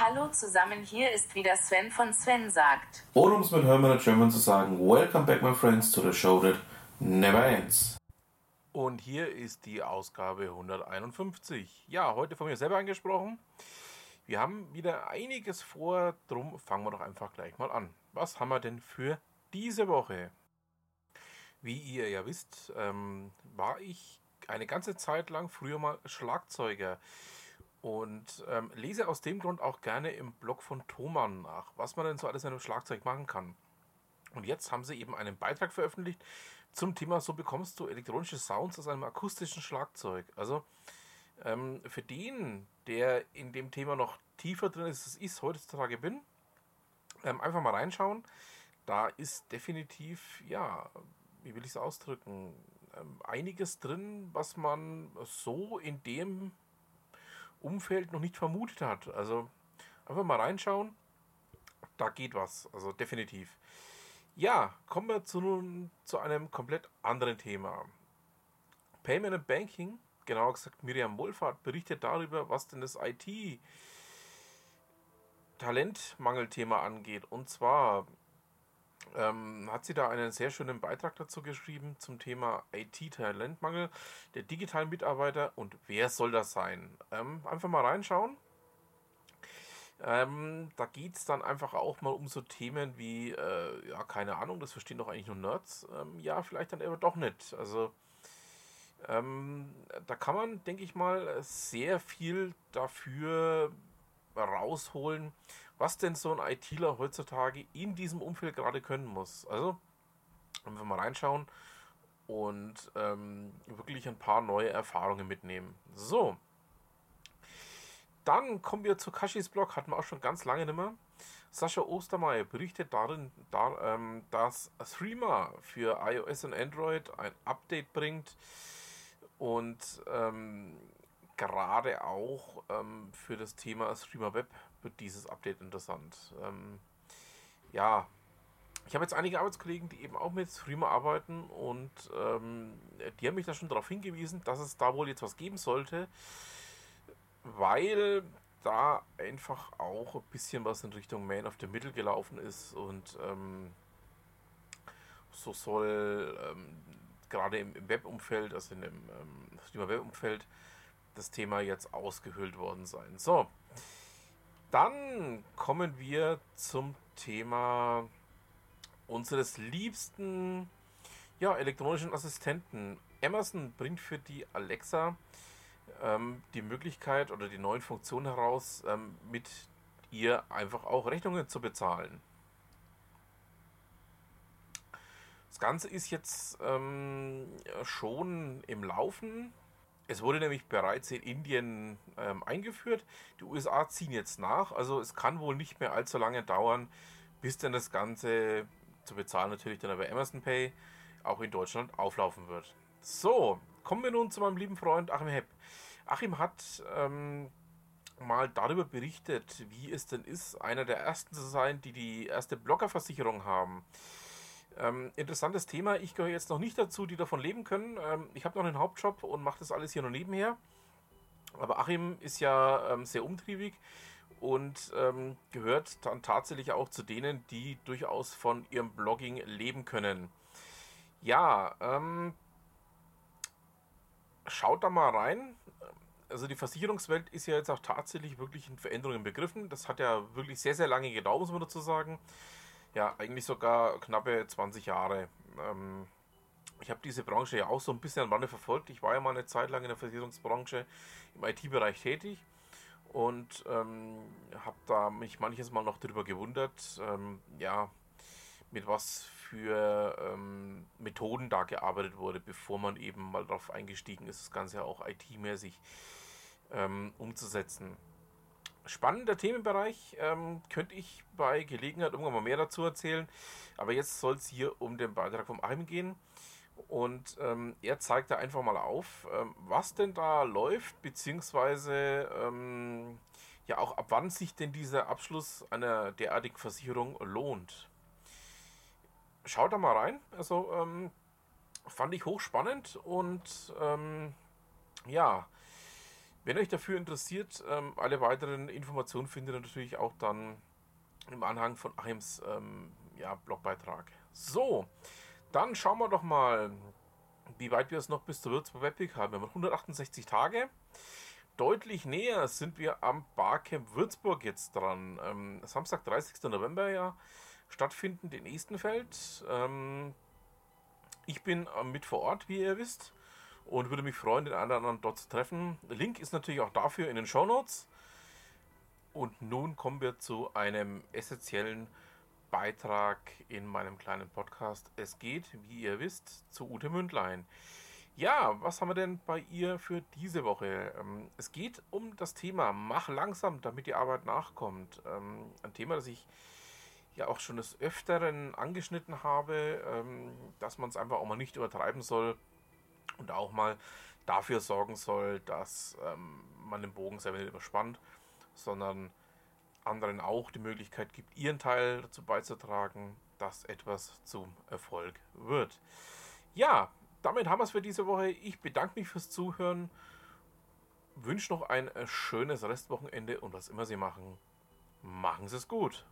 Hallo zusammen, hier ist wieder Sven von Sven sagt. Oder um es mit Hermann und German zu sagen, Welcome back my friends to the show that never ends. Und hier ist die Ausgabe 151. Ja, heute von mir selber angesprochen. Wir haben wieder einiges vor, drum fangen wir doch einfach gleich mal an. Was haben wir denn für diese Woche? Wie ihr ja wisst, ähm, war ich eine ganze Zeit lang früher mal Schlagzeuger und ähm, lese aus dem Grund auch gerne im Blog von Thomann nach, was man denn so alles in einem Schlagzeug machen kann. Und jetzt haben sie eben einen Beitrag veröffentlicht zum Thema, so bekommst du elektronische Sounds aus einem akustischen Schlagzeug. Also ähm, für den, der in dem Thema noch tiefer drin ist, als ich heutzutage bin, ähm, einfach mal reinschauen. Da ist definitiv, ja, wie will ich es ausdrücken, ähm, einiges drin, was man so in dem Umfeld noch nicht vermutet hat. Also einfach mal reinschauen. Da geht was. Also definitiv. Ja, kommen wir zu, nun zu einem komplett anderen Thema. Payment and Banking, genauer gesagt Miriam Wohlfahrt, berichtet darüber, was denn das IT Talentmangelthema angeht. Und zwar ähm, hat sie da einen sehr schönen Beitrag dazu geschrieben zum Thema IT-Talentmangel der digitalen Mitarbeiter und wer soll das sein? Ähm, einfach mal reinschauen. Ähm, da geht es dann einfach auch mal um so Themen wie, äh, ja, keine Ahnung, das verstehen doch eigentlich nur Nerds. Ähm, ja, vielleicht dann aber doch nicht. Also, ähm, da kann man, denke ich mal, sehr viel dafür rausholen, was denn so ein ITler heutzutage in diesem Umfeld gerade können muss. Also, wenn wir mal reinschauen und ähm, wirklich ein paar neue Erfahrungen mitnehmen. So. Dann kommen wir zu Kashis Blog, hatten wir auch schon ganz lange nicht mehr. Sascha Ostermeier berichtet darin, da, ähm, dass Threema für iOS und Android ein Update bringt und ähm, gerade auch ähm, für das Thema Streamer Web wird dieses Update interessant. Ähm, ja, ich habe jetzt einige Arbeitskollegen, die eben auch mit Streamer arbeiten und ähm, die haben mich da schon darauf hingewiesen, dass es da wohl jetzt was geben sollte, weil da einfach auch ein bisschen was in Richtung Man of the Middle gelaufen ist und ähm, so soll ähm, gerade im, im Webumfeld, also in dem ähm, Streamer-Web-Umfeld, das Thema jetzt ausgehöhlt worden sein. So, dann kommen wir zum Thema unseres liebsten ja, elektronischen Assistenten. Amazon bringt für die Alexa ähm, die Möglichkeit oder die neuen Funktionen heraus, ähm, mit ihr einfach auch Rechnungen zu bezahlen. Das Ganze ist jetzt ähm, schon im Laufen. Es wurde nämlich bereits in Indien ähm, eingeführt. Die USA ziehen jetzt nach. Also es kann wohl nicht mehr allzu lange dauern, bis dann das Ganze zu bezahlen natürlich dann über Amazon Pay auch in Deutschland auflaufen wird. So, kommen wir nun zu meinem lieben Freund Achim Hepp. Achim hat ähm, mal darüber berichtet, wie es denn ist, einer der ersten zu sein, die die erste Bloggerversicherung haben. Ähm, interessantes Thema. Ich gehöre jetzt noch nicht dazu, die davon leben können. Ähm, ich habe noch einen Hauptjob und mache das alles hier noch nebenher. Aber Achim ist ja ähm, sehr umtriebig und ähm, gehört dann tatsächlich auch zu denen, die durchaus von ihrem Blogging leben können. Ja, ähm, schaut da mal rein. Also die Versicherungswelt ist ja jetzt auch tatsächlich wirklich in Veränderungen begriffen. Das hat ja wirklich sehr, sehr lange gedauert, muss man dazu sagen ja, eigentlich sogar knappe 20 Jahre. Ähm, ich habe diese Branche ja auch so ein bisschen am Rande verfolgt. Ich war ja mal eine Zeit lang in der Versicherungsbranche im IT-Bereich tätig und ähm, habe da mich manches Mal noch darüber gewundert, ähm, ja, mit was für ähm, Methoden da gearbeitet wurde, bevor man eben mal darauf eingestiegen ist, das Ganze auch IT-mäßig ähm, umzusetzen spannender Themenbereich. Ähm, könnte ich bei Gelegenheit irgendwann mal mehr dazu erzählen. Aber jetzt soll es hier um den Beitrag vom Achim gehen. Und ähm, er zeigt da einfach mal auf, ähm, was denn da läuft, beziehungsweise ähm, ja auch ab wann sich denn dieser Abschluss einer derartigen Versicherung lohnt. Schaut da mal rein. Also ähm, fand ich hochspannend und ähm, ja, Wenn euch dafür interessiert, ähm, alle weiteren Informationen findet ihr natürlich auch dann im Anhang von Achims ähm, ja, Blogbeitrag. So, dann schauen wir doch mal, wie weit wir es noch bis zur Würzburg Webpick haben. Wir haben 168 Tage. Deutlich näher sind wir am Barcamp Würzburg jetzt dran. Ähm, Samstag, 30. November ja stattfinden in Estenfeld. Ähm, ich bin äh, mit vor Ort, wie ihr wisst, und würde mich freuen, den einen oder anderen dort zu treffen. Link ist natürlich auch dafür in den Show Notes. Und nun kommen wir zu einem essentiellen Beitrag in meinem kleinen Podcast. Es geht, wie ihr wisst, zu Ute Mündlein. Ja, was haben wir denn bei ihr für diese Woche? Ähm, es geht um das Thema Mach langsam, damit die Arbeit nachkommt. Ähm, ein Thema, das ich ja auch schon des Öfteren angeschnitten habe, ähm, dass man es einfach auch mal nicht übertreiben soll und auch mal dafür sorgen soll, dass man den Bogen selber nicht überspannt, sondern anderen auch die Möglichkeit gibt, ihren Teil dazu beizutragen, dass etwas zum Erfolg wird. Ja, damit haben wir es für diese Woche. Ich bedanke mich fürs Zuhören, wünsche noch ein schönes Restwochenende und was immer Sie machen, machen Sie es gut.